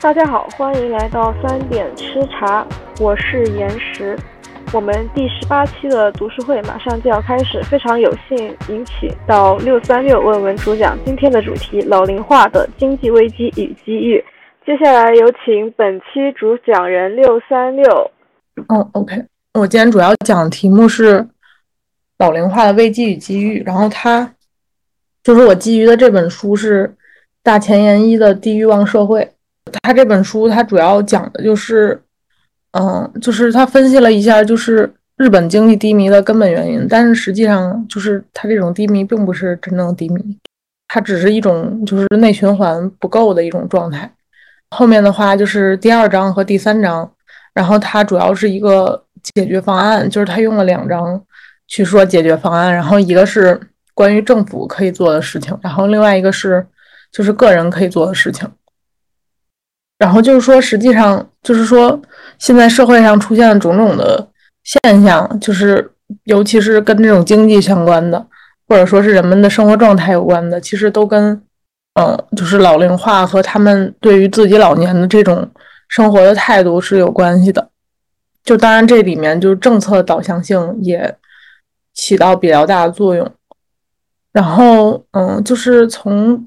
大家好，欢迎来到三点吃茶，我是岩石。我们第十八期的读书会马上就要开始，非常有幸迎请到六三六问文主讲今天的主题：老龄化的经济危机与机遇。接下来有请本期主讲人六三六。嗯，OK，我今天主要讲的题目是老龄化的危机与机遇，然后它就是我基于的这本书是大前研一的《低欲望社会》。他这本书，他主要讲的就是，嗯，就是他分析了一下，就是日本经济低迷的根本原因。但是实际上，就是它这种低迷并不是真正低迷，它只是一种就是内循环不够的一种状态。后面的话就是第二章和第三章，然后它主要是一个解决方案，就是他用了两章去说解决方案，然后一个是关于政府可以做的事情，然后另外一个是就是个人可以做的事情。然后就是说，实际上就是说，现在社会上出现的种种的现象，就是尤其是跟这种经济相关的，或者说是人们的生活状态有关的，其实都跟，嗯，就是老龄化和他们对于自己老年的这种生活的态度是有关系的。就当然这里面就是政策导向性也起到比较大的作用。然后，嗯，就是从，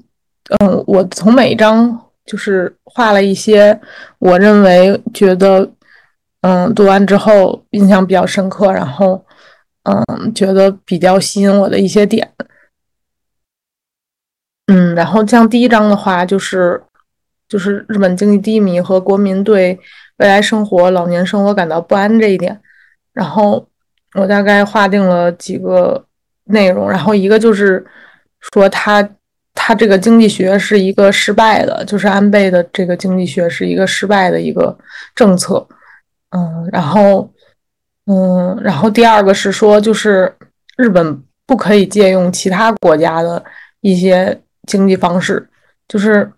嗯，我从每一章。就是画了一些我认为觉得，嗯，读完之后印象比较深刻，然后，嗯，觉得比较吸引我的一些点。嗯，然后像第一章的话，就是就是日本经济低迷和国民对未来生活、老年生活感到不安这一点。然后我大概划定了几个内容，然后一个就是说他。他这个经济学是一个失败的，就是安倍的这个经济学是一个失败的一个政策，嗯，然后，嗯，然后第二个是说，就是日本不可以借用其他国家的一些经济方式，就是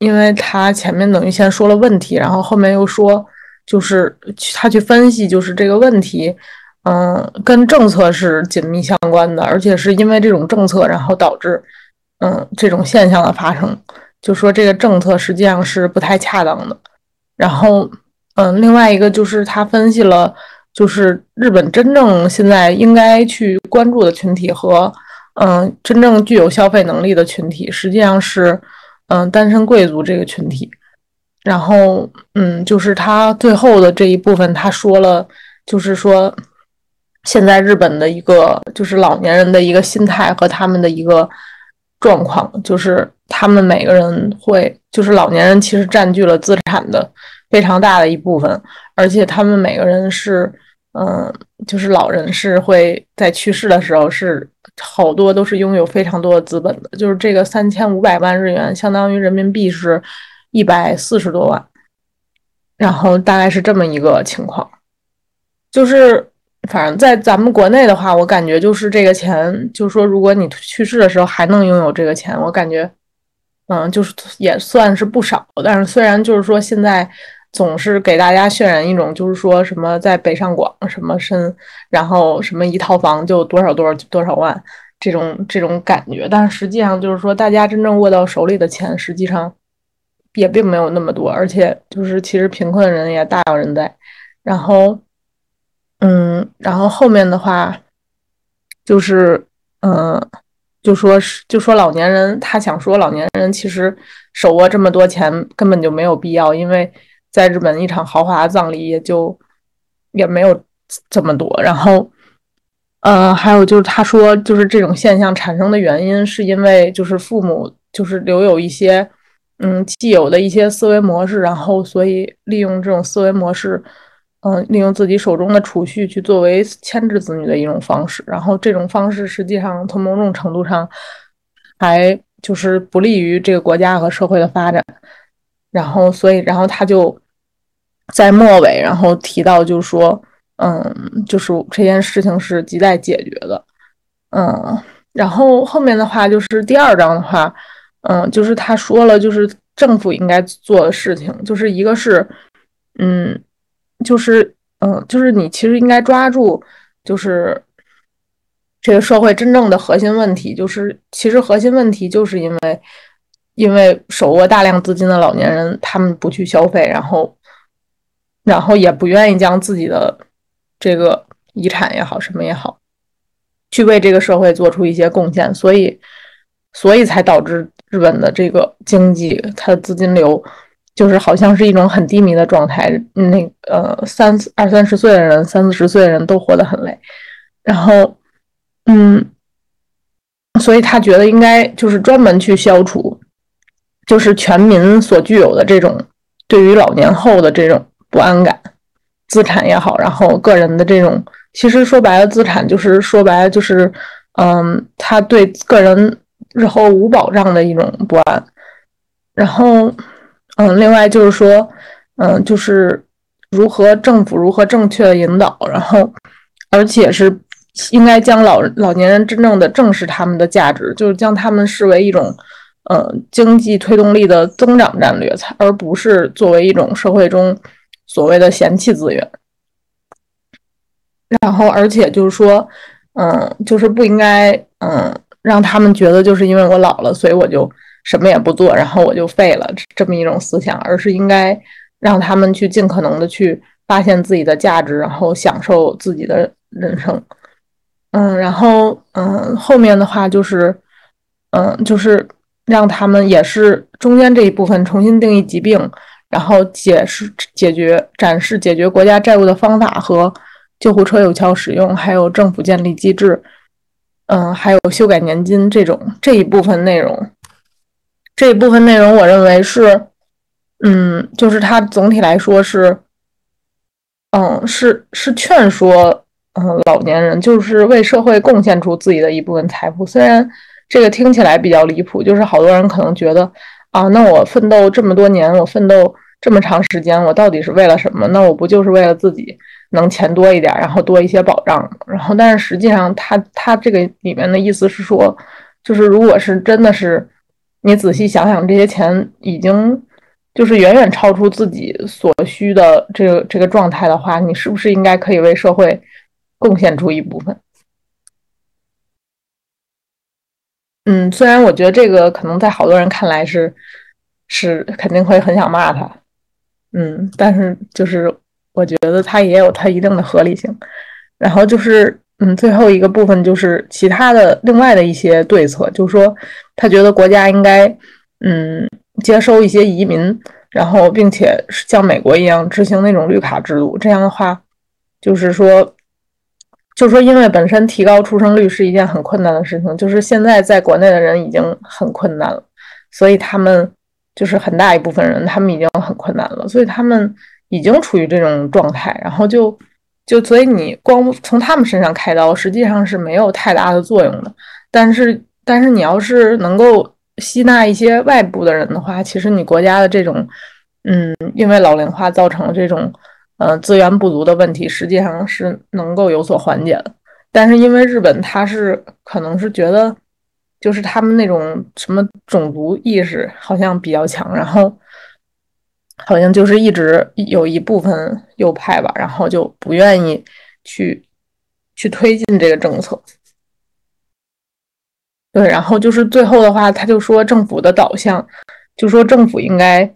因为他前面等于先说了问题，然后后面又说，就是他去分析，就是这个问题，嗯，跟政策是紧密相关的，而且是因为这种政策，然后导致。嗯，这种现象的发生，就说这个政策实际上是不太恰当的。然后，嗯，另外一个就是他分析了，就是日本真正现在应该去关注的群体和，嗯，真正具有消费能力的群体，实际上是，嗯，单身贵族这个群体。然后，嗯，就是他最后的这一部分，他说了，就是说，现在日本的一个就是老年人的一个心态和他们的一个。状况就是他们每个人会，就是老年人其实占据了资产的非常大的一部分，而且他们每个人是，嗯，就是老人是会在去世的时候是好多都是拥有非常多的资本的，就是这个三千五百万日元相当于人民币是一百四十多万，然后大概是这么一个情况，就是。反正在咱们国内的话，我感觉就是这个钱，就是说，如果你去世的时候还能拥有这个钱，我感觉，嗯，就是也算是不少。但是虽然就是说现在总是给大家渲染一种就是说什么在北上广什么深，然后什么一套房就多少多少多少万这种这种感觉，但实际上就是说大家真正握到手里的钱，实际上也并没有那么多，而且就是其实贫困的人也大有人在，然后。嗯，然后后面的话，就是，嗯，就说是，就说老年人，他想说老年人其实手握这么多钱根本就没有必要，因为在日本一场豪华葬礼也就也没有这么多。然后，呃，还有就是他说，就是这种现象产生的原因是因为就是父母就是留有一些嗯既有的一些思维模式，然后所以利用这种思维模式。嗯，利用自己手中的储蓄去作为牵制子女的一种方式，然后这种方式实际上从某种程度上还就是不利于这个国家和社会的发展。然后，所以，然后他就在末尾，然后提到，就是说，嗯，就是这件事情是亟待解决的。嗯，然后后面的话就是第二章的话，嗯，就是他说了，就是政府应该做的事情，就是一个是，嗯。就是，嗯，就是你其实应该抓住，就是这个社会真正的核心问题，就是其实核心问题就是因为因为手握大量资金的老年人，他们不去消费，然后，然后也不愿意将自己的这个遗产也好，什么也好，去为这个社会做出一些贡献，所以，所以才导致日本的这个经济，它的资金流。就是好像是一种很低迷的状态，那呃三二三十岁的人，三四十岁的人都活得很累，然后，嗯，所以他觉得应该就是专门去消除，就是全民所具有的这种对于老年后的这种不安感，资产也好，然后个人的这种，其实说白了，资产就是说白了就是，嗯，他对个人日后无保障的一种不安，然后。嗯，另外就是说，嗯，就是如何政府如何正确的引导，然后，而且是应该将老老年人真正的正视他们的价值，就是将他们视为一种，呃，经济推动力的增长战略，才而不是作为一种社会中所谓的嫌弃资源。然后，而且就是说，嗯，就是不应该，嗯，让他们觉得就是因为我老了，所以我就。什么也不做，然后我就废了，这么一种思想，而是应该让他们去尽可能的去发现自己的价值，然后享受自己的人生。嗯，然后嗯，后面的话就是，嗯，就是让他们也是中间这一部分重新定义疾病，然后解释解决展示解决国家债务的方法和救护车有效使用，还有政府建立机制，嗯，还有修改年金这种这一部分内容。这一部分内容，我认为是，嗯，就是它总体来说是，嗯，是是劝说，嗯，老年人就是为社会贡献出自己的一部分财富。虽然这个听起来比较离谱，就是好多人可能觉得，啊，那我奋斗这么多年，我奋斗这么长时间，我到底是为了什么？那我不就是为了自己能钱多一点，然后多一些保障？然后，但是实际上，他他这个里面的意思是说，就是如果是真的是。你仔细想想，这些钱已经就是远远超出自己所需的这个这个状态的话，你是不是应该可以为社会贡献出一部分？嗯，虽然我觉得这个可能在好多人看来是是肯定会很想骂他，嗯，但是就是我觉得他也有他一定的合理性。然后就是。嗯，最后一个部分就是其他的另外的一些对策，就是说他觉得国家应该嗯接收一些移民，然后并且像美国一样执行那种绿卡制度。这样的话，就是说，就说，因为本身提高出生率是一件很困难的事情，就是现在在国内的人已经很困难了，所以他们就是很大一部分人，他们已经很困难了，所以他们已经处于这种状态，然后就。就所以你光从他们身上开刀，实际上是没有太大的作用的。但是，但是你要是能够吸纳一些外部的人的话，其实你国家的这种，嗯，因为老龄化造成这种，呃，资源不足的问题，实际上是能够有所缓解的。但是因为日本，他是可能是觉得，就是他们那种什么种族意识好像比较强，然后。好像就是一直有一部分右派吧，然后就不愿意去去推进这个政策。对，然后就是最后的话，他就说政府的导向，就说政府应该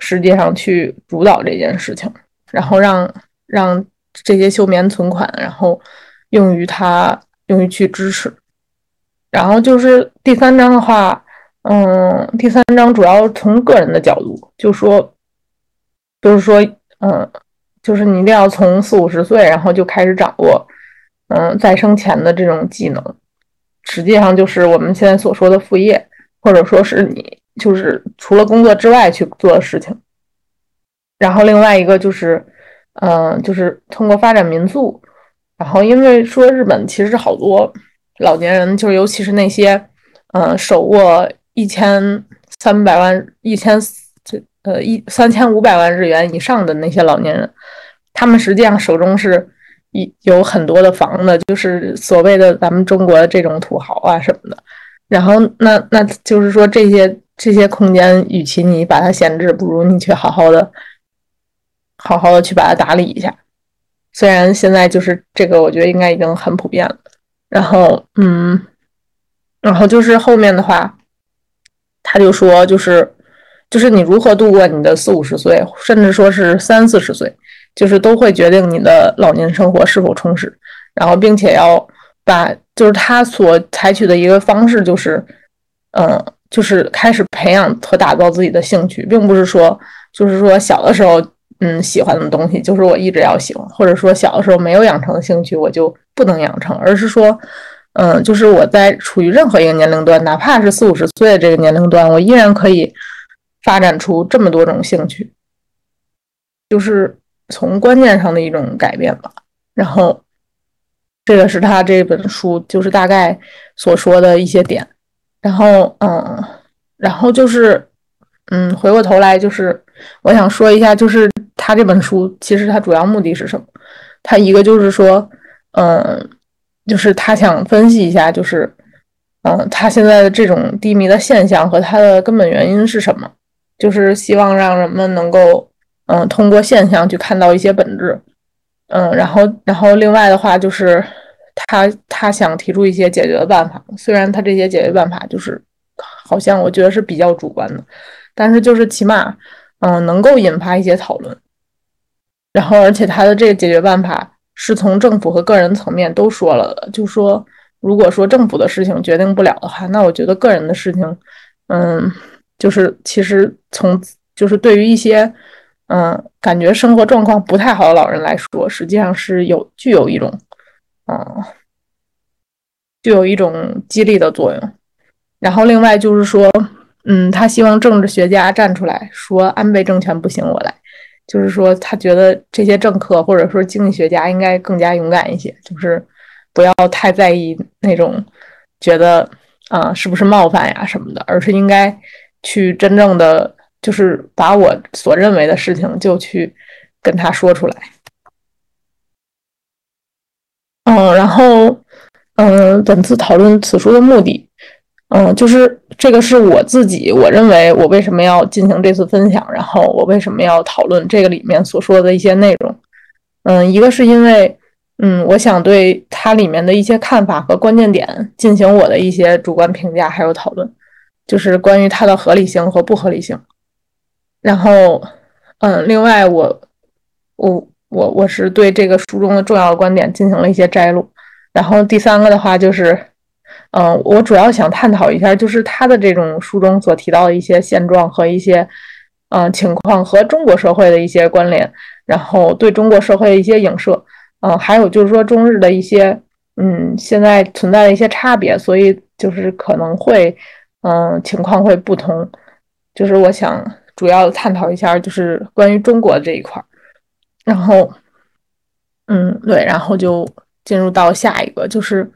实际上去主导这件事情，然后让让这些休眠存款，然后用于他用于去支持。然后就是第三章的话，嗯，第三章主要从个人的角度，就说。就是说，嗯，就是你一定要从四五十岁，然后就开始掌握，嗯，再生前的这种技能，实际上就是我们现在所说的副业，或者说是你就是除了工作之外去做的事情。然后另外一个就是，嗯，就是通过发展民宿，然后因为说日本其实好多老年人，就是尤其是那些，嗯，手握一千三百万一千。呃，一三千五百万日元以上的那些老年人，他们实际上手中是一有很多的房子，就是所谓的咱们中国的这种土豪啊什么的。然后，那那就是说，这些这些空间，与其你把它闲置，不如你去好好的、好好的去把它打理一下。虽然现在就是这个，我觉得应该已经很普遍了。然后，嗯，然后就是后面的话。他就说，就是就是你如何度过你的四五十岁，甚至说是三四十岁，就是都会决定你的老年生活是否充实。然后，并且要把就是他所采取的一个方式，就是嗯，就是开始培养和打造自己的兴趣，并不是说就是说小的时候。嗯，喜欢的东西就是我一直要喜欢，或者说小的时候没有养成的兴趣，我就不能养成，而是说，嗯，就是我在处于任何一个年龄段，哪怕是四五十岁的这个年龄段，我依然可以发展出这么多种兴趣，就是从观念上的一种改变吧。然后，这个是他这本书就是大概所说的一些点。然后，嗯，然后就是，嗯，回过头来就是我想说一下，就是。他这本书其实他主要目的是什么？他一个就是说，嗯，就是他想分析一下，就是，嗯，他现在的这种低迷的现象和他的根本原因是什么？就是希望让人们能够，嗯，通过现象去看到一些本质，嗯，然后，然后另外的话就是他他想提出一些解决的办法。虽然他这些解决办法就是好像我觉得是比较主观的，但是就是起码，嗯，能够引发一些讨论。然后，而且他的这个解决办法是从政府和个人层面都说了的，就说如果说政府的事情决定不了的话，那我觉得个人的事情，嗯，就是其实从就是对于一些嗯感觉生活状况不太好的老人来说，实际上是有具有一种嗯具有一种激励的作用。然后另外就是说，嗯，他希望政治学家站出来说安倍政权不行，我来。就是说，他觉得这些政客或者说经济学家应该更加勇敢一些，就是不要太在意那种觉得啊是不是冒犯呀什么的，而是应该去真正的就是把我所认为的事情就去跟他说出来。嗯，然后嗯，本次讨论此书的目的。嗯，就是这个是我自己，我认为我为什么要进行这次分享，然后我为什么要讨论这个里面所说的一些内容。嗯，一个是因为，嗯，我想对它里面的一些看法和关键点进行我的一些主观评价，还有讨论，就是关于它的合理性和不合理性。然后，嗯，另外我，我，我，我是对这个书中的重要观点进行了一些摘录。然后第三个的话就是。嗯，我主要想探讨一下，就是他的这种书中所提到的一些现状和一些嗯情况和中国社会的一些关联，然后对中国社会的一些影射，嗯，还有就是说中日的一些嗯现在存在的一些差别，所以就是可能会嗯情况会不同，就是我想主要探讨一下，就是关于中国这一块儿，然后嗯对，然后就进入到下一个，就是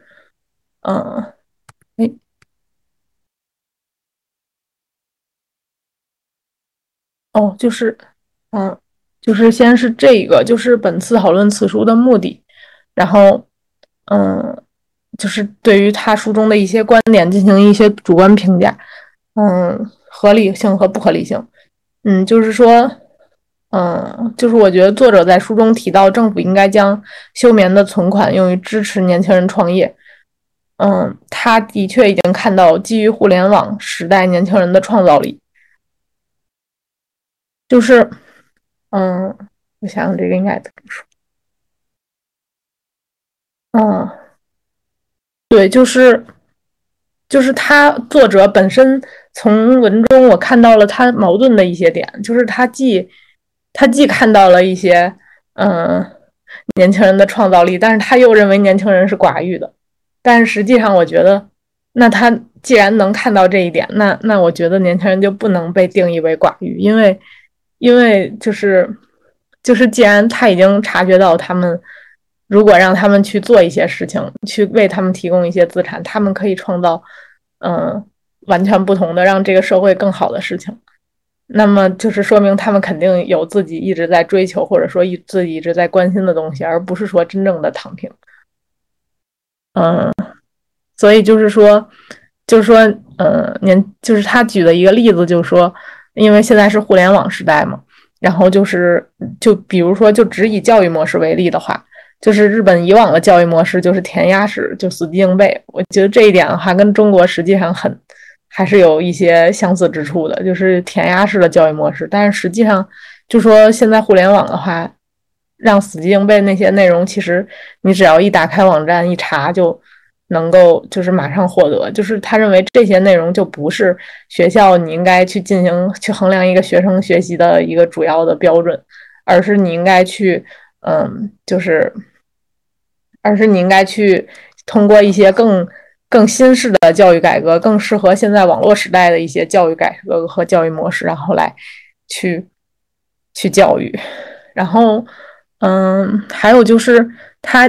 嗯。哎，哦，就是，嗯，就是先是这个，就是本次讨论此书的目的，然后，嗯，就是对于他书中的一些观点进行一些主观评价，嗯，合理性和不合理性，嗯，就是说，嗯，就是我觉得作者在书中提到，政府应该将休眠的存款用于支持年轻人创业。嗯，他的确已经看到基于互联网时代年轻人的创造力。就是，嗯，我想想这个应该怎么说？嗯，对，就是，就是他作者本身从文中我看到了他矛盾的一些点，就是他既他既看到了一些嗯年轻人的创造力，但是他又认为年轻人是寡欲的。但是实际上，我觉得，那他既然能看到这一点，那那我觉得年轻人就不能被定义为寡欲，因为，因为就是就是，既然他已经察觉到他们，如果让他们去做一些事情，去为他们提供一些资产，他们可以创造，嗯，完全不同的让这个社会更好的事情，那么就是说明他们肯定有自己一直在追求，或者说一自己一直在关心的东西，而不是说真正的躺平。嗯，所以就是说，就是说，嗯，您就是他举的一个例子，就是说，因为现在是互联网时代嘛，然后就是，就比如说，就只以教育模式为例的话，就是日本以往的教育模式就是填鸭式，就死记硬背。我觉得这一点的话，跟中国实际上很还是有一些相似之处的，就是填鸭式的教育模式。但是实际上，就说现在互联网的话，让死记硬背那些内容，其实你只要一打开网站一查，就能够就是马上获得。就是他认为这些内容就不是学校你应该去进行去衡量一个学生学习的一个主要的标准，而是你应该去，嗯，就是，而是你应该去通过一些更更新式的教育改革，更适合现在网络时代的一些教育改革和教育模式，然后来去去教育，然后。嗯，还有就是他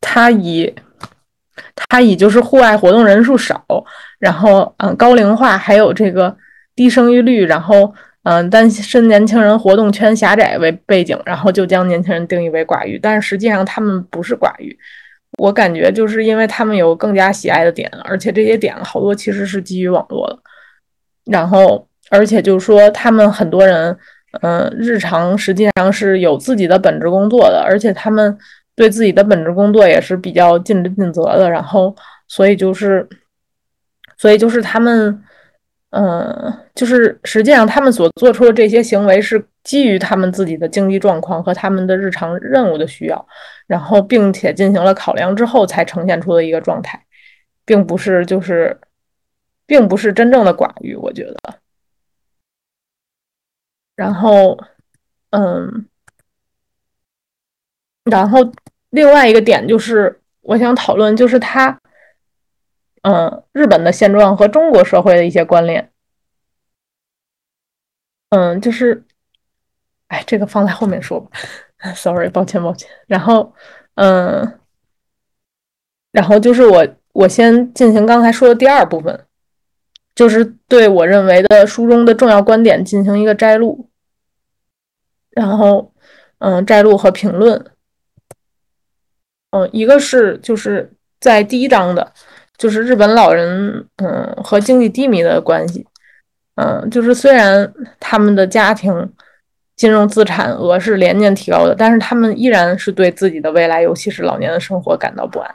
他以他以就是户外活动人数少，然后嗯高龄化，还有这个低生育率，然后嗯单身年轻人活动圈狭窄为背景，然后就将年轻人定义为寡欲，但是实际上他们不是寡欲，我感觉就是因为他们有更加喜爱的点，而且这些点好多其实是基于网络的，然后而且就是说他们很多人。嗯，日常实际上是有自己的本职工作的，而且他们对自己的本职工作也是比较尽职尽责的。然后，所以就是，所以就是他们，嗯，就是实际上他们所做出的这些行为是基于他们自己的经济状况和他们的日常任务的需要，然后并且进行了考量之后才呈现出的一个状态，并不是就是，并不是真正的寡欲，我觉得。然后，嗯，然后另外一个点就是，我想讨论就是他，嗯，日本的现状和中国社会的一些关联。嗯，就是，哎，这个放在后面说吧。Sorry，抱歉，抱歉。然后，嗯，然后就是我，我先进行刚才说的第二部分。就是对我认为的书中的重要观点进行一个摘录，然后，嗯，摘录和评论，嗯，一个是就是在第一章的，就是日本老人，嗯，和经济低迷的关系，嗯，就是虽然他们的家庭金融资产额是连年提高的，但是他们依然是对自己的未来，尤其是老年的生活感到不安。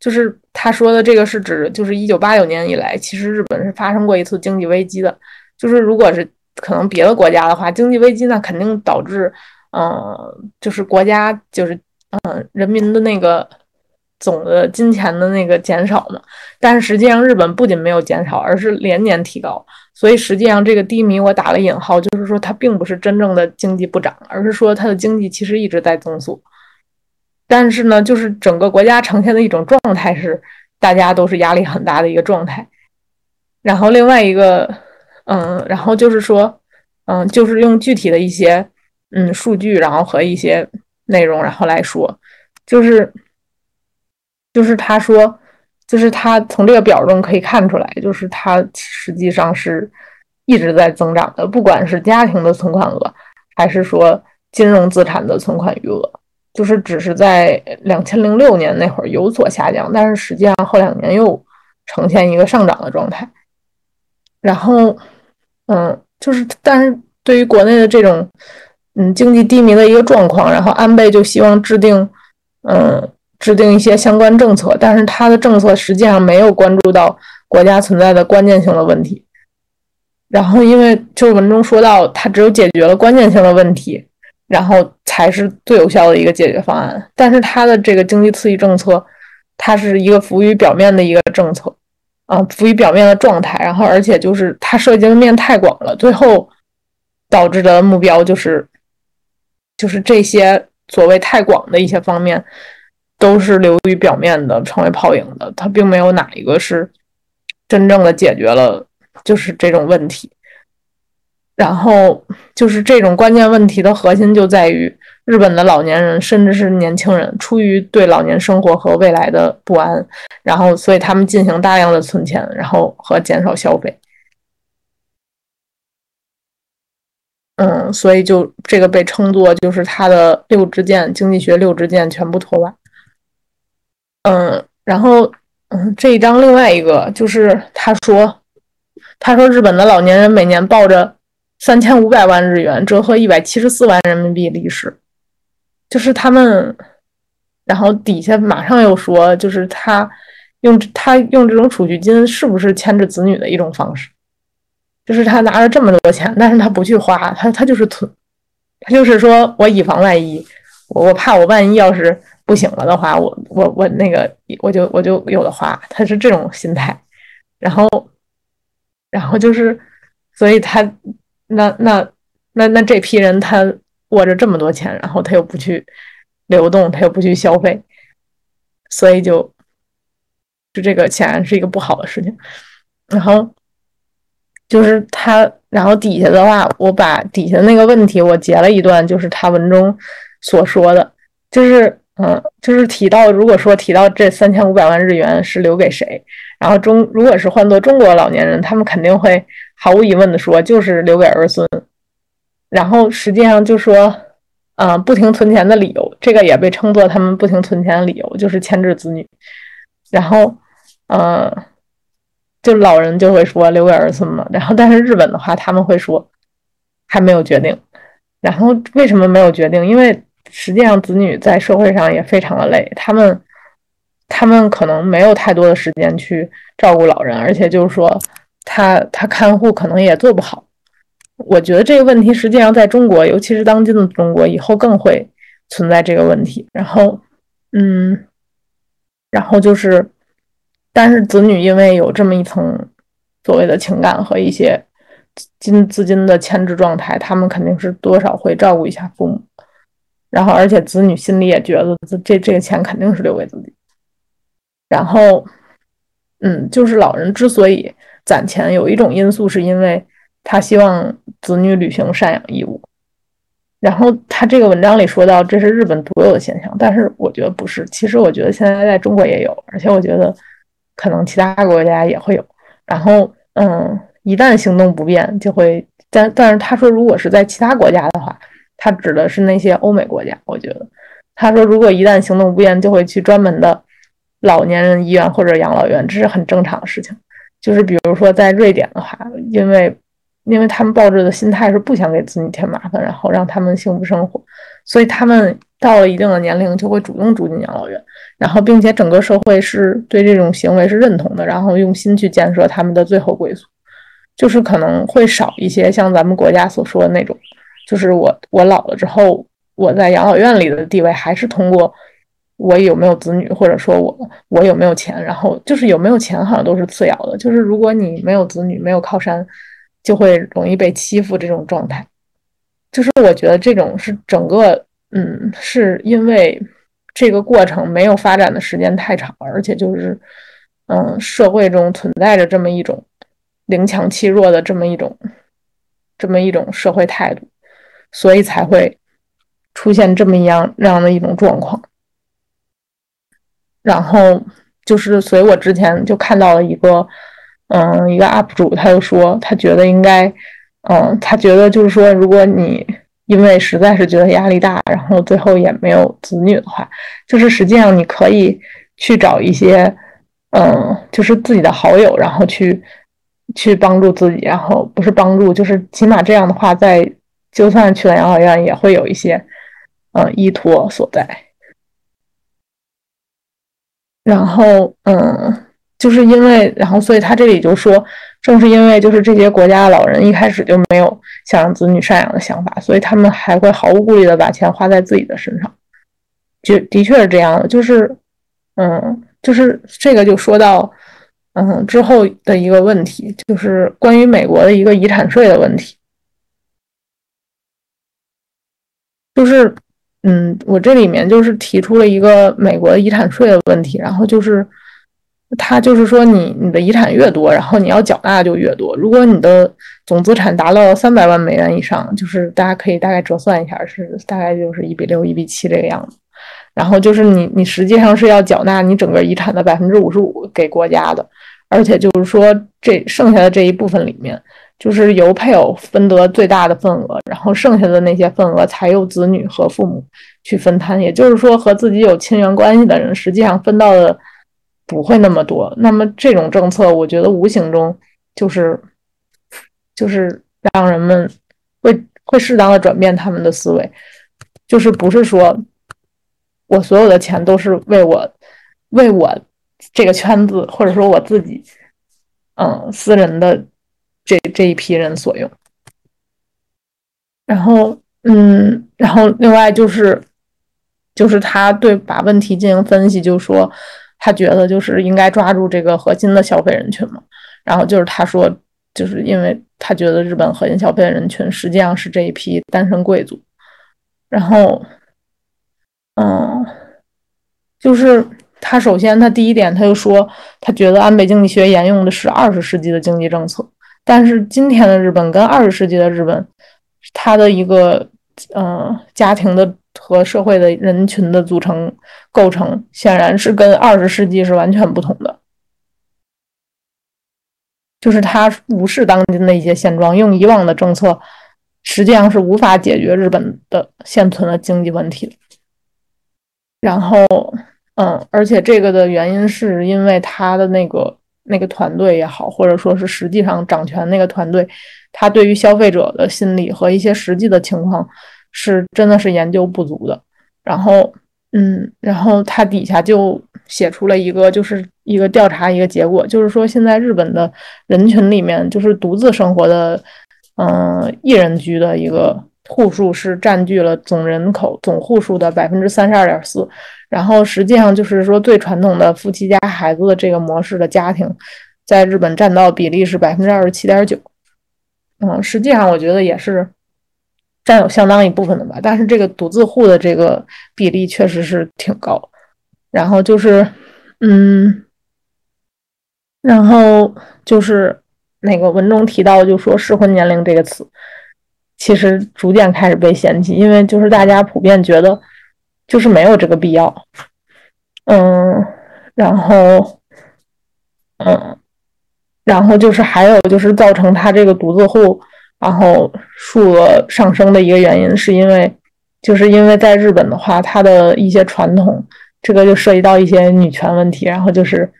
就是他说的这个是指，就是一九八九年以来，其实日本是发生过一次经济危机的。就是如果是可能别的国家的话，经济危机那肯定导致，嗯，就是国家就是嗯人民的那个总的金钱的那个减少嘛。但是实际上日本不仅没有减少，而是连年提高。所以实际上这个低迷我打了引号，就是说它并不是真正的经济不涨，而是说它的经济其实一直在增速。但是呢，就是整个国家呈现的一种状态是，大家都是压力很大的一个状态。然后另外一个，嗯，然后就是说，嗯，就是用具体的一些，嗯，数据，然后和一些内容，然后来说，就是，就是他说，就是他从这个表中可以看出来，就是他实际上是一直在增长的，不管是家庭的存款额，还是说金融资产的存款余额。就是只是在两千零六年那会儿有所下降，但是实际上后两年又呈现一个上涨的状态。然后，嗯，就是但是对于国内的这种嗯经济低迷的一个状况，然后安倍就希望制定嗯制定一些相关政策，但是他的政策实际上没有关注到国家存在的关键性的问题。然后，因为就是文中说到，他只有解决了关键性的问题。然后才是最有效的一个解决方案，但是它的这个经济刺激政策，它是一个浮于表面的一个政策，啊，浮于表面的状态。然后，而且就是它涉及的面太广了，最后导致的目标就是，就是这些所谓太广的一些方面，都是流于表面的，成为泡影的。它并没有哪一个是真正的解决了，就是这种问题。然后就是这种关键问题的核心就在于日本的老年人，甚至是年轻人，出于对老年生活和未来的不安，然后所以他们进行大量的存钱，然后和减少消费。嗯，所以就这个被称作就是他的六支箭，经济学六支箭全部拖完。嗯，然后嗯这一章另外一个就是他说，他说日本的老年人每年抱着。三千五百万日元折合一百七十四万人民币离世，就是他们，然后底下马上又说，就是他用他用这种储蓄金是不是牵制子女的一种方式？就是他拿了这么多钱，但是他不去花，他他就是存，他就是说我以防万一，我我怕我万一要是不行了的话，我我我那个我就我就有的花，他是这种心态，然后然后就是，所以他那那那那这批人他握着这么多钱，然后他又不去流动，他又不去消费，所以就。就这个显然是一个不好的事情，然后就是他，然后底下的话，我把底下那个问题我截了一段，就是他文中所说的，就是嗯，就是提到，如果说提到这三千五百万日元是留给谁，然后中如果是换做中国老年人，他们肯定会毫无疑问的说就是留给儿孙，然后实际上就说，嗯，不停存钱的理由，这个也被称作他们不停存钱的理由，就是牵制子女。然后，呃，就老人就会说留给儿孙嘛。然后，但是日本的话，他们会说还没有决定。然后为什么没有决定？因为实际上子女在社会上也非常的累，他们他们可能没有太多的时间去照顾老人，而且就是说他他看护可能也做不好。我觉得这个问题实际上在中国，尤其是当今的中国，以后更会存在这个问题。然后，嗯。然后就是，但是子女因为有这么一层所谓的情感和一些金资金的牵制状态，他们肯定是多少会照顾一下父母。然后，而且子女心里也觉得这这个钱肯定是留给自己。然后，嗯，就是老人之所以攒钱，有一种因素是因为他希望子女履行赡养义务。然后他这个文章里说到，这是日本独有的现象，但是我觉得不是。其实我觉得现在在中国也有，而且我觉得可能其他国家也会有。然后，嗯，一旦行动不便，就会但但是他说，如果是在其他国家的话，他指的是那些欧美国家。我觉得他说，如果一旦行动不便，就会去专门的老年人医院或者养老院，这是很正常的事情。就是比如说在瑞典的话，因为。因为他们抱着的心态是不想给子女添麻烦，然后让他们幸福生活，所以他们到了一定的年龄就会主动住进养老院，然后并且整个社会是对这种行为是认同的，然后用心去建设他们的最后归宿，就是可能会少一些像咱们国家所说的那种，就是我我老了之后我在养老院里的地位还是通过我有没有子女，或者说我我有没有钱，然后就是有没有钱好像都是次要的，就是如果你没有子女没有靠山。就会容易被欺负，这种状态，就是我觉得这种是整个，嗯，是因为这个过程没有发展的时间太长，而且就是，嗯，社会中存在着这么一种凌强欺弱的这么一种，这么一种社会态度，所以才会出现这么一样那样的一种状况。然后就是，所以我之前就看到了一个。嗯，一个 UP 主他就说，他觉得应该，嗯，他觉得就是说，如果你因为实在是觉得压力大，然后最后也没有子女的话，就是实际上你可以去找一些，嗯，就是自己的好友，然后去去帮助自己，然后不是帮助，就是起码这样的话，在就算去了养老院，也会有一些，嗯，依托所在。然后，嗯。就是因为，然后所以他这里就说，正是因为就是这些国家的老人一开始就没有想让子女赡养的想法，所以他们还会毫无顾虑的把钱花在自己的身上，就的确是这样的。就是，嗯，就是这个就说到，嗯，之后的一个问题，就是关于美国的一个遗产税的问题，就是，嗯，我这里面就是提出了一个美国的遗产税的问题，然后就是。他就是说，你你的遗产越多，然后你要缴纳就越多。如果你的总资产达到三百万美元以上，就是大家可以大概折算一下，是大概就是一比六、一比七这个样子。然后就是你你实际上是要缴纳你整个遗产的百分之五十五给国家的，而且就是说这剩下的这一部分里面，就是由配偶分得最大的份额，然后剩下的那些份额才由子女和父母去分摊。也就是说，和自己有亲缘关系的人，实际上分到的。不会那么多，那么这种政策，我觉得无形中就是就是让人们会会适当的转变他们的思维，就是不是说我所有的钱都是为我为我这个圈子或者说我自己嗯私人的这这一批人所用。然后，嗯，然后另外就是，就是他对把问题进行分析，就说他觉得就是应该抓住这个核心的消费人群嘛。然后就是他说，就是因为他觉得日本核心消费人群实际上是这一批单身贵族。然后，嗯，就是他首先他第一点他就说，他觉得安倍经济学沿用的是二十世纪的经济政策，但是今天的日本跟二十世纪的日本。他的一个嗯家庭的和社会的人群的组成构成，显然是跟二十世纪是完全不同的。就是他无视当今的一些现状，用以往的政策，实际上是无法解决日本的现存的经济问题的。然后，嗯，而且这个的原因是因为他的那个那个团队也好，或者说是实际上掌权那个团队。他对于消费者的心理和一些实际的情况是真的是研究不足的。然后，嗯，然后他底下就写出了一个，就是一个调查一个结果，就是说现在日本的人群里面，就是独自生活的，嗯，一人居的一个户数是占据了总人口总户数的百分之三十二点四。然后实际上就是说最传统的夫妻加孩子的这个模式的家庭，在日本占到比例是百分之二十七点九。嗯，实际上我觉得也是占有相当一部分的吧，但是这个独自户的这个比例确实是挺高。然后就是，嗯，然后就是那个文中提到，就说适婚年龄这个词，其实逐渐开始被嫌弃，因为就是大家普遍觉得就是没有这个必要。嗯，然后，嗯。然后就是还有就是造成他这个独自户，然后数额上升的一个原因，是因为就是因为在日本的话，他的一些传统，这个就涉及到一些女权问题，然后就是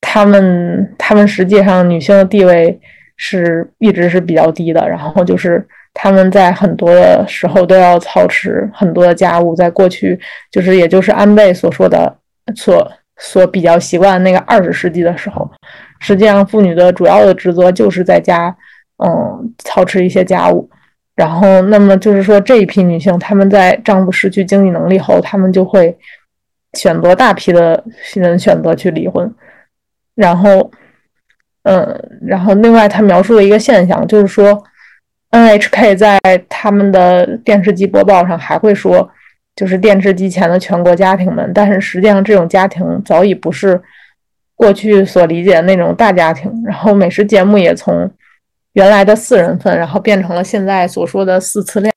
他们他们实际上女性的地位是一直是比较低的，然后就是他们在很多的时候都要操持很多的家务，在过去就是也就是安倍所说的所所比较习惯那个二十世纪的时候。实际上，妇女的主要的职责就是在家，嗯，操持一些家务。然后，那么就是说，这一批女性，她们在丈夫失去经济能力后，她们就会选择大批的人选择去离婚。然后，嗯，然后另外，他描述了一个现象，就是说，NHK 在他们的电视机播报上还会说，就是电视机前的全国家庭们。但是实际上，这种家庭早已不是。过去所理解的那种大家庭，然后美食节目也从原来的四人份，然后变成了现在所说的四次量。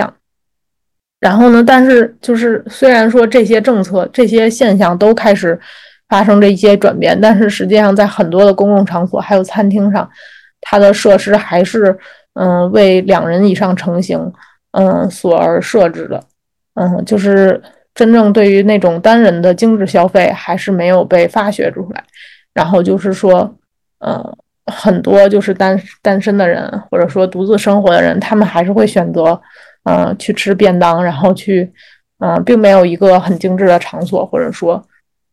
然后呢，但是就是虽然说这些政策、这些现象都开始发生着一些转变，但是实际上在很多的公共场所还有餐厅上，它的设施还是嗯为两人以上成型嗯所而设置的，嗯，就是真正对于那种单人的精致消费还是没有被发掘出来。然后就是说，呃，很多就是单单身的人，或者说独自生活的人，他们还是会选择，嗯，去吃便当，然后去，嗯，并没有一个很精致的场所，或者说，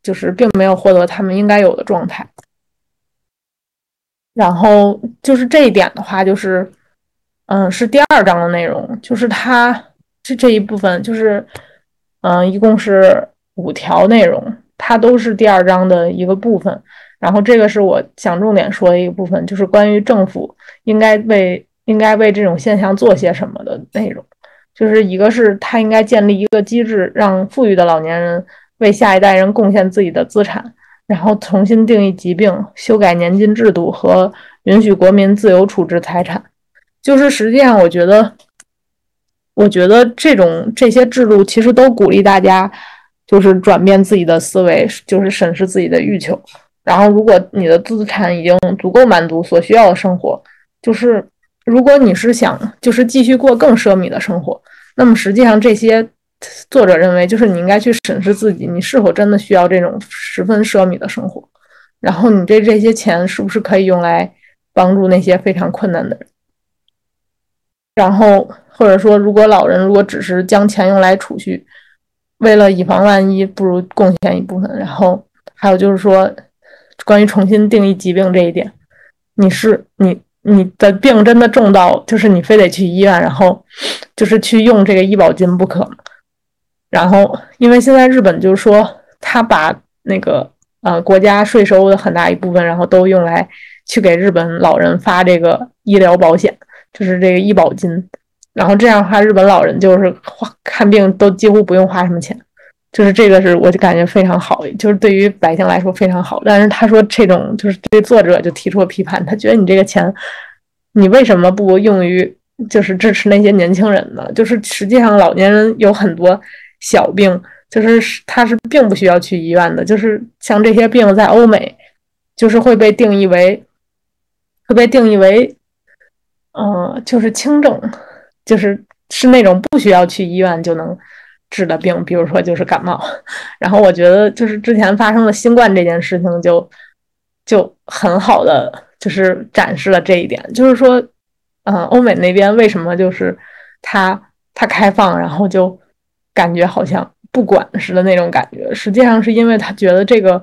就是并没有获得他们应该有的状态。然后就是这一点的话，就是，嗯，是第二章的内容，就是它这这一部分，就是，嗯，一共是五条内容，它都是第二章的一个部分。然后这个是我想重点说的一个部分，就是关于政府应该为应该为这种现象做些什么的内容。就是一个是他应该建立一个机制，让富裕的老年人为下一代人贡献自己的资产，然后重新定义疾病，修改年金制度和允许国民自由处置财产。就是实际上，我觉得，我觉得这种这些制度其实都鼓励大家，就是转变自己的思维，就是审视自己的欲求。然后，如果你的资产已经足够满足所需要的生活，就是如果你是想就是继续过更奢靡的生活，那么实际上这些作者认为，就是你应该去审视自己，你是否真的需要这种十分奢靡的生活，然后你这这些钱是不是可以用来帮助那些非常困难的人？然后或者说，如果老人如果只是将钱用来储蓄，为了以防万一，不如贡献一部分。然后还有就是说。关于重新定义疾病这一点，你是你你的病真的重到就是你非得去医院，然后就是去用这个医保金不可。然后因为现在日本就是说，他把那个呃国家税收的很大一部分，然后都用来去给日本老人发这个医疗保险，就是这个医保金。然后这样的话，日本老人就是花看病都几乎不用花什么钱，就是这个是我就感觉非常好，就是对于百姓来说非常好。但是他说这种就是对作者就提出了批判，他觉得你这个钱，你为什么不用于就是支持那些年轻人呢？就是实际上老年人有很多小病，就是他是并不需要去医院的，就是像这些病在欧美，就是会被定义为会被定义为，嗯，就是轻症。就是是那种不需要去医院就能治的病，比如说就是感冒。然后我觉得就是之前发生的新冠这件事情，就就很好的就是展示了这一点。就是说，嗯，欧美那边为什么就是他他开放，然后就感觉好像不管似的那种感觉，实际上是因为他觉得这个，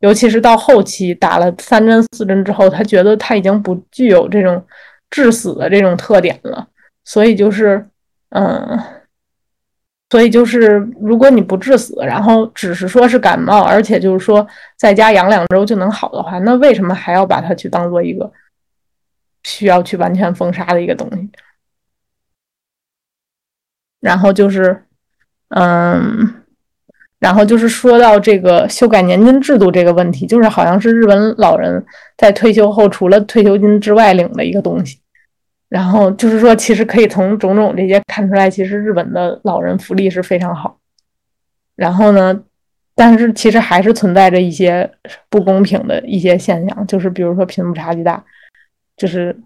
尤其是到后期打了三针四针之后，他觉得他已经不具有这种致死的这种特点了。所以就是，嗯，所以就是，如果你不致死，然后只是说是感冒，而且就是说在家养两周就能好的话，那为什么还要把它去当做一个需要去完全封杀的一个东西？然后就是，嗯，然后就是说到这个修改年金制度这个问题，就是好像是日本老人在退休后除了退休金之外领的一个东西。然后就是说，其实可以从种种这些看出来，其实日本的老人福利是非常好。然后呢，但是其实还是存在着一些不公平的一些现象，就是比如说贫富差距大，就是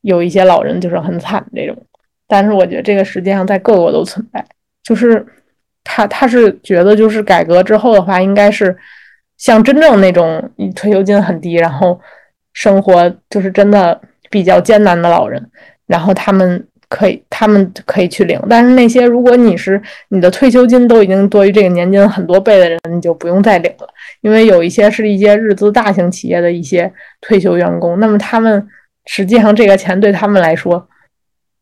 有一些老人就是很惨这种。但是我觉得这个实际上在各国都存在，就是他他是觉得就是改革之后的话，应该是像真正那种退休金很低，然后生活就是真的。比较艰难的老人，然后他们可以，他们可以去领。但是那些如果你是你的退休金都已经多于这个年金很多倍的人，你就不用再领了。因为有一些是一些日资大型企业的一些退休员工，那么他们实际上这个钱对他们来说，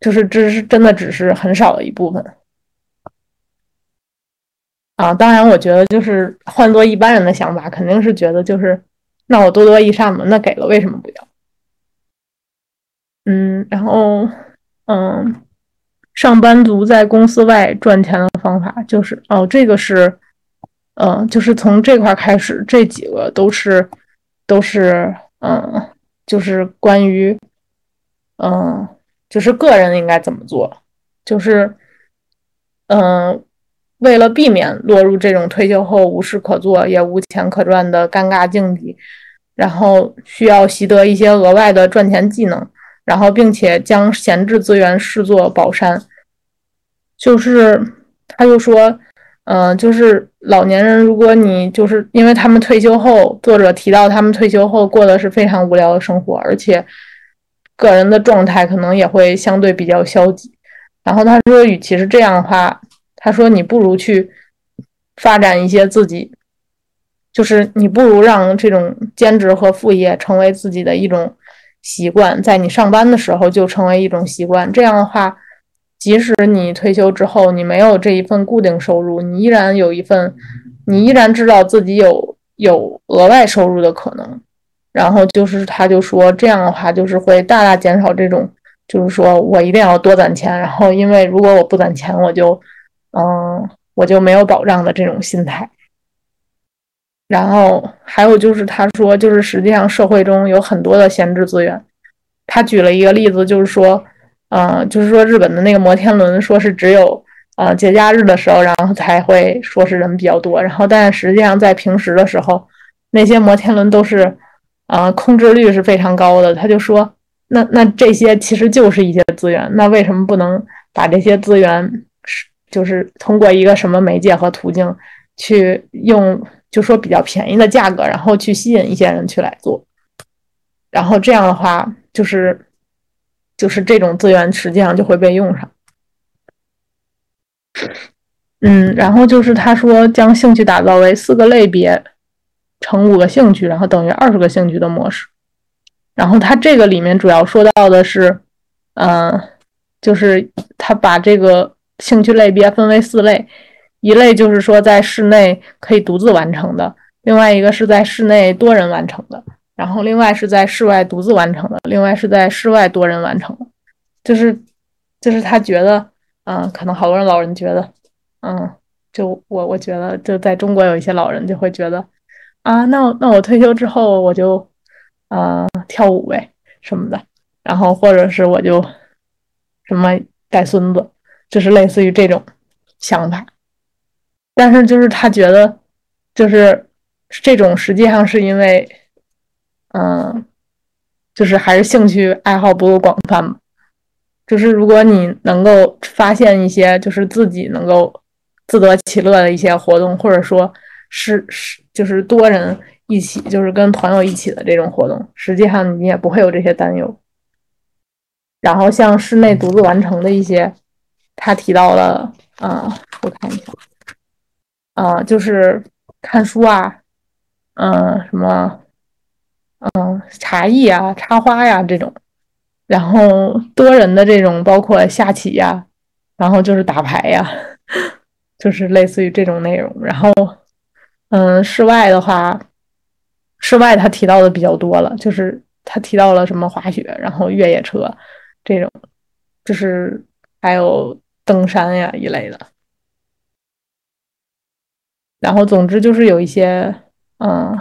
就是只是真的只是很少的一部分。啊，当然，我觉得就是换做一般人的想法，肯定是觉得就是那我多多益善嘛，那给了为什么不要？嗯，然后，嗯，上班族在公司外赚钱的方法就是，哦，这个是，嗯，就是从这块开始，这几个都是，都是，嗯，就是关于，嗯，就是个人应该怎么做，就是，嗯，为了避免落入这种退休后无事可做也无钱可赚的尴尬境地，然后需要习得一些额外的赚钱技能。然后，并且将闲置资源视作宝山，就是他就说，嗯，就是老年人，如果你就是因为他们退休后，作者提到他们退休后过的是非常无聊的生活，而且个人的状态可能也会相对比较消极。然后他说，与其是这样的话，他说你不如去发展一些自己，就是你不如让这种兼职和副业成为自己的一种。习惯在你上班的时候就成为一种习惯，这样的话，即使你退休之后你没有这一份固定收入，你依然有一份，你依然知道自己有有额外收入的可能。然后就是他就说这样的话就是会大大减少这种，就是说我一定要多攒钱，然后因为如果我不攒钱，我就嗯我就没有保障的这种心态。然后还有就是，他说，就是实际上社会中有很多的闲置资源。他举了一个例子，就是说，嗯，就是说日本的那个摩天轮，说是只有呃节假日的时候，然后才会说是人比较多。然后，但实际上在平时的时候，那些摩天轮都是，呃，空置率是非常高的。他就说，那那这些其实就是一些资源，那为什么不能把这些资源就是通过一个什么媒介和途径去用？就说比较便宜的价格，然后去吸引一些人去来做，然后这样的话，就是就是这种资源实际上就会被用上。嗯，然后就是他说将兴趣打造为四个类别乘五个兴趣，然后等于二十个兴趣的模式。然后他这个里面主要说到的是，嗯，就是他把这个兴趣类别分为四类，一类就是说在室内可以独自完成的，另外一个是在室内多人完成的，然后另外是在室外独自完成的，另外是在室外多人完成的，就是就是他觉得，嗯，可能好多人老人觉得，嗯，就我我觉得就在中国有一些老人就会觉得，啊，那那我退休之后我就。呃，跳舞呗什么的，然后或者是我就什么带孙子，就是类似于这种想法。但是就是他觉得，就是这种实际上是因为，嗯，就是还是兴趣爱好不够广泛嘛就是如果你能够发现一些就是自己能够自得其乐的一些活动，或者说是是就是多人。一起就是跟朋友一起的这种活动，实际上你也不会有这些担忧。然后像室内独自完成的一些，他提到了，啊，我看一下，啊，就是看书啊，嗯，什么，嗯，茶艺啊，插花呀这种，然后多人的这种，包括下棋呀，然后就是打牌呀，就是类似于这种内容。然后，嗯，室外的话。室外他提到的比较多了，就是他提到了什么滑雪，然后越野车这种，就是还有登山呀一类的。然后总之就是有一些嗯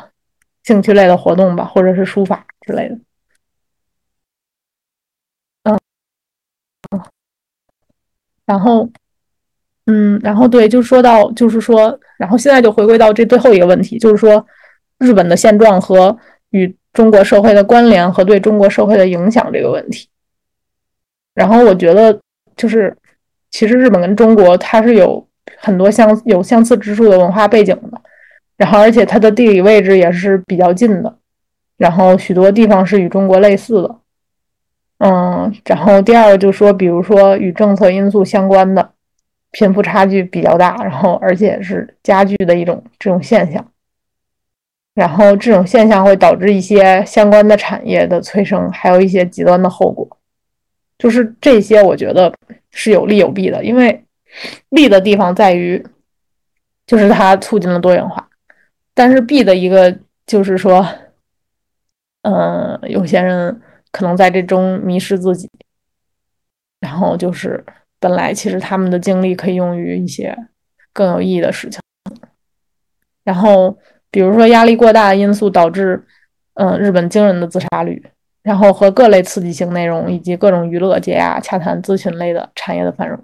兴趣类的活动吧，或者是书法之类的。嗯嗯，然后嗯，然后对，就说到就是说，然后现在就回归到这最后一个问题，就是说。日本的现状和与中国社会的关联和对中国社会的影响这个问题，然后我觉得就是，其实日本跟中国它是有很多相有相似之处的文化背景的，然后而且它的地理位置也是比较近的，然后许多地方是与中国类似的，嗯，然后第二个就说，比如说与政策因素相关的贫富差距比较大，然后而且是加剧的一种这种现象。然后这种现象会导致一些相关的产业的催生，还有一些极端的后果。就是这些，我觉得是有利有弊的。因为利的地方在于，就是它促进了多元化；但是弊的一个就是说，嗯，有些人可能在这中迷失自己，然后就是本来其实他们的精力可以用于一些更有意义的事情，然后。比如说压力过大的因素导致，嗯，日本惊人的自杀率，然后和各类刺激性内容以及各种娱乐、解压、洽谈、咨询类的产业的繁荣，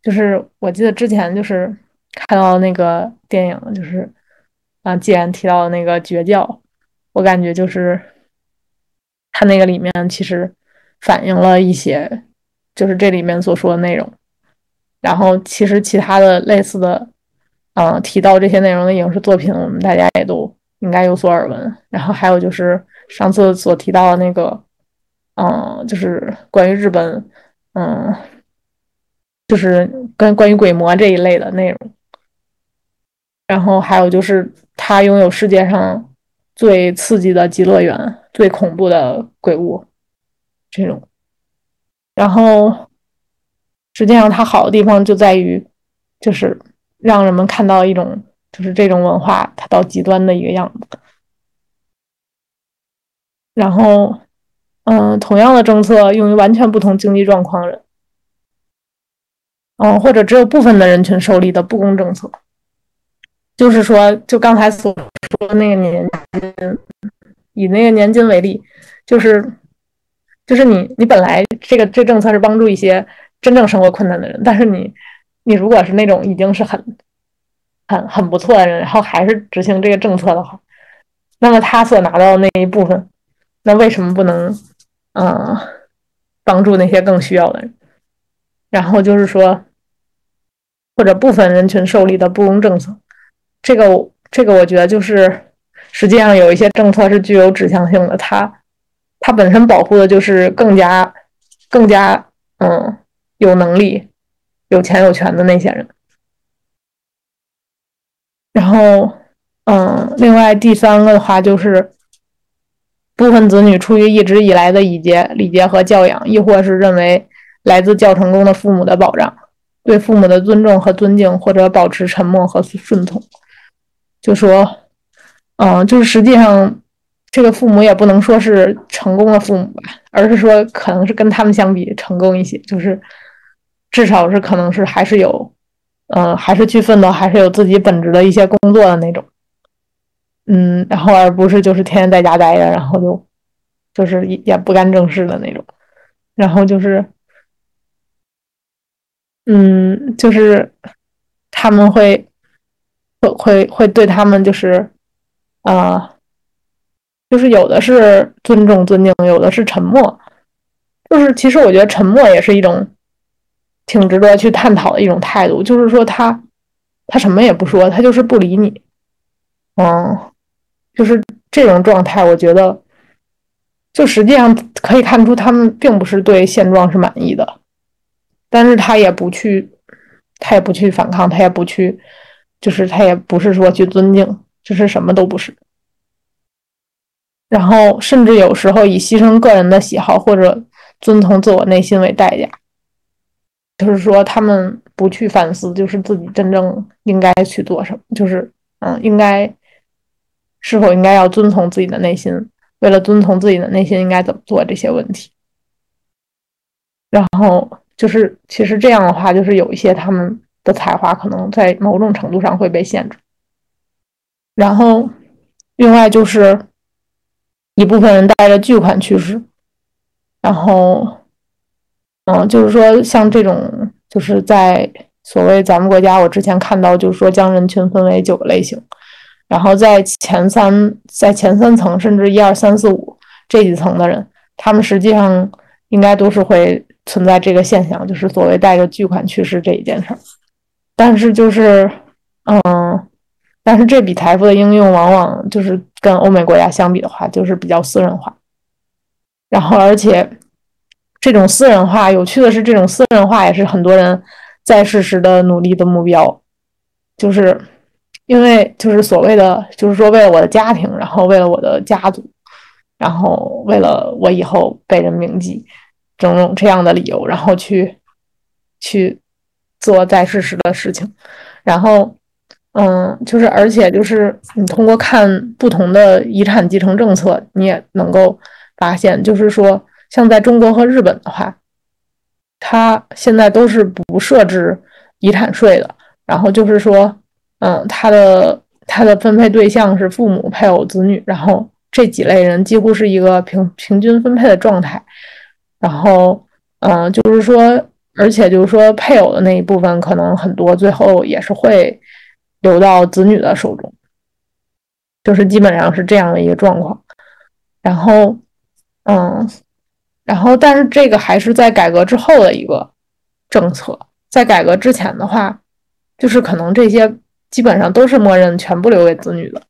就是我记得之前就是看到那个电影，就是啊，既然提到那个绝教，我感觉就是他那个里面其实反映了一些，就是这里面所说的内容，然后其实其他的类似的。嗯，提到这些内容的影视作品，我们大家也都应该有所耳闻。然后还有就是上次所提到的那个，嗯，就是关于日本，嗯，就是跟关于鬼魔这一类的内容。然后还有就是他拥有世界上最刺激的极乐园、最恐怖的鬼屋这种。然后实际上它好的地方就在于，就是。让人们看到一种，就是这种文化它到极端的一个样子。然后，嗯，同样的政策用于完全不同经济状况人，嗯，或者只有部分的人群受利的不公政策。就是说，就刚才所说的那个年金，以那个年金为例，就是，就是你，你本来这个这政策是帮助一些真正生活困难的人，但是你。你如果是那种已经是很、很、很不错的人，然后还是执行这个政策的话，那么他所拿到的那一部分，那为什么不能，嗯，帮助那些更需要的人？然后就是说，或者部分人群受力的不公政策，这个、这个，我觉得就是实际上有一些政策是具有指向性的，它、它本身保护的就是更加、更加，嗯，有能力。有钱有权的那些人，然后，嗯，另外第三个的话就是，部分子女出于一直以来的礼节、礼节和教养，亦或是认为来自较成功的父母的保障，对父母的尊重和尊敬，或者保持沉默和顺从，就说，嗯，就是实际上，这个父母也不能说是成功的父母吧，而是说可能是跟他们相比成功一些，就是至少是可能是还是有，嗯，还是去奋斗，还是有自己本职的一些工作的那种。嗯，然后而不是就是天天在家待着，然后就就是也也不干正事的那种，然后就是，嗯，就是他们会会会会对他们就是啊，就是有的是尊重尊敬，有的是沉默，就是其实我觉得沉默也是一种挺值得去探讨的一种态度，就是说他他什么也不说，他就是不理你，嗯。就是这种状态，我觉得，就实际上可以看出他们并不是对现状是满意的，但是他也不去，他也不去反抗，他也不去，就是他也不是说去尊敬，就是什么都不是。然后甚至有时候以牺牲个人的喜好或者遵从自我内心为代价，就是说他们不去反思，就是自己真正应该去做什么，就是嗯，应该。是否应该要遵从自己的内心？为了遵从自己的内心，应该怎么做这些问题？然后就是，其实这样的话，就是有一些他们的才华可能在某种程度上会被限制。然后，另外就是一部分人带着巨款去世。然后，嗯，就是说像这种，就是在所谓咱们国家，我之前看到就是说将人群分为九个类型。然后在前三，在前三层，甚至一二三四五这几层的人，他们实际上应该都是会存在这个现象，就是所谓带着巨款去世这一件事儿。但是就是，嗯，但是这笔财富的应用往往就是跟欧美国家相比的话，就是比较私人化。然后，而且这种私人化，有趣的是，这种私人化也是很多人在世时的努力的目标，就是。因为就是所谓的，就是说为了我的家庭，然后为了我的家族，然后为了我以后被人铭记，种种这样的理由，然后去去做在世时的事情，然后嗯，就是而且就是你通过看不同的遗产继承政策，你也能够发现，就是说像在中国和日本的话，它现在都是不设置遗产税的，然后就是说。嗯，他的他的分配对象是父母、配偶、子女，然后这几类人几乎是一个平平均分配的状态。然后，嗯，就是说，而且就是说，配偶的那一部分可能很多，最后也是会流到子女的手中，就是基本上是这样的一个状况。然后，嗯，然后，但是这个还是在改革之后的一个政策，在改革之前的话，就是可能这些。基本上都是默认全部留给子女的，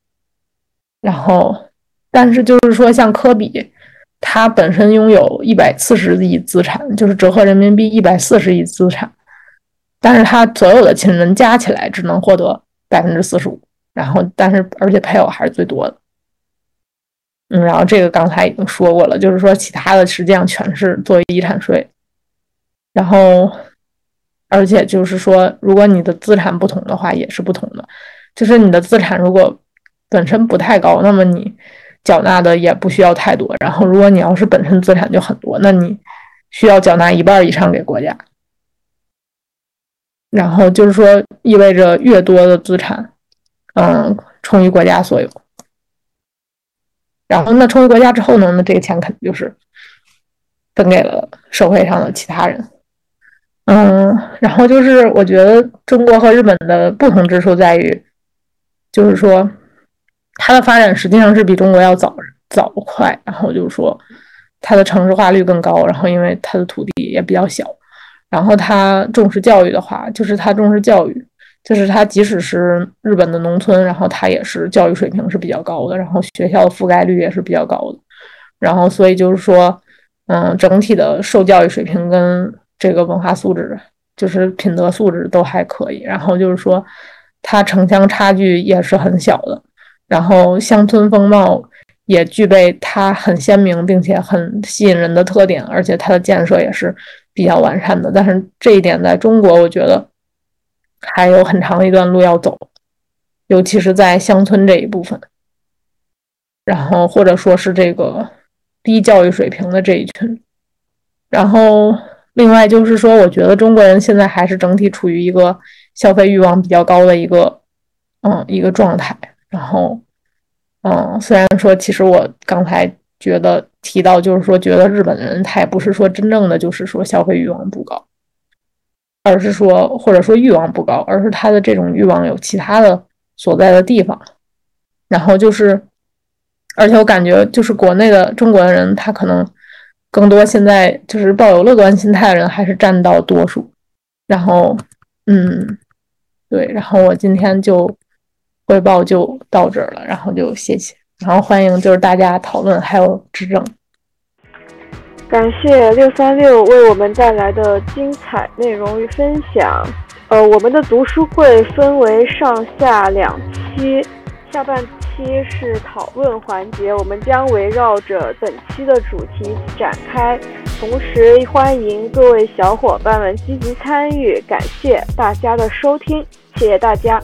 然后，但是就是说，像科比，他本身拥有一百四十亿资产，就是折合人民币一百四十亿资产，但是他所有的亲人加起来只能获得百分之四十五，然后，但是而且配偶还是最多的，嗯，然后这个刚才已经说过了，就是说其他的实际上全是作为遗产税，然后。而且就是说，如果你的资产不同的话，也是不同的。就是你的资产如果本身不太高，那么你缴纳的也不需要太多。然后，如果你要是本身资产就很多，那你需要缴纳一半以上给国家。然后就是说，意味着越多的资产，嗯，充于国家所有。然后，那成为国家之后呢？那这个钱肯定就是分给了社会上的其他人。嗯，然后就是我觉得中国和日本的不同之处在于，就是说它的发展实际上是比中国要早早快，然后就是说它的城市化率更高，然后因为它的土地也比较小，然后它重视教育的话，就是它重视教育，就是它即使是日本的农村，然后它也是教育水平是比较高的，然后学校的覆盖率也是比较高的，然后所以就是说，嗯，整体的受教育水平跟这个文化素质就是品德素质都还可以，然后就是说，它城乡差距也是很小的，然后乡村风貌也具备它很鲜明并且很吸引人的特点，而且它的建设也是比较完善的。但是这一点在中国，我觉得还有很长一段路要走，尤其是在乡村这一部分，然后或者说是这个低教育水平的这一群。然后另外就是说，我觉得中国人现在还是整体处于一个消费欲望比较高的一个嗯一个状态，然后。嗯，虽然说，其实我刚才觉得提到，就是说，觉得日本人他也不是说真正的就是说消费欲望不高，而是说或者说欲望不高，而是他的这种欲望有其他的所在的地方。然后就是，而且我感觉就是国内的中国的人，他可能更多现在就是抱有乐观心态的人还是占到多数。然后，嗯，对，然后我今天就。汇报就到这儿了，然后就谢谢，然后欢迎就是大家讨论还有指正。感谢六三六为我们带来的精彩内容与分享。呃，我们的读书会分为上下两期，下半期是讨论环节，我们将围绕着本期的主题展开，同时欢迎各位小伙伴们积极参与。感谢大家的收听，谢谢大家。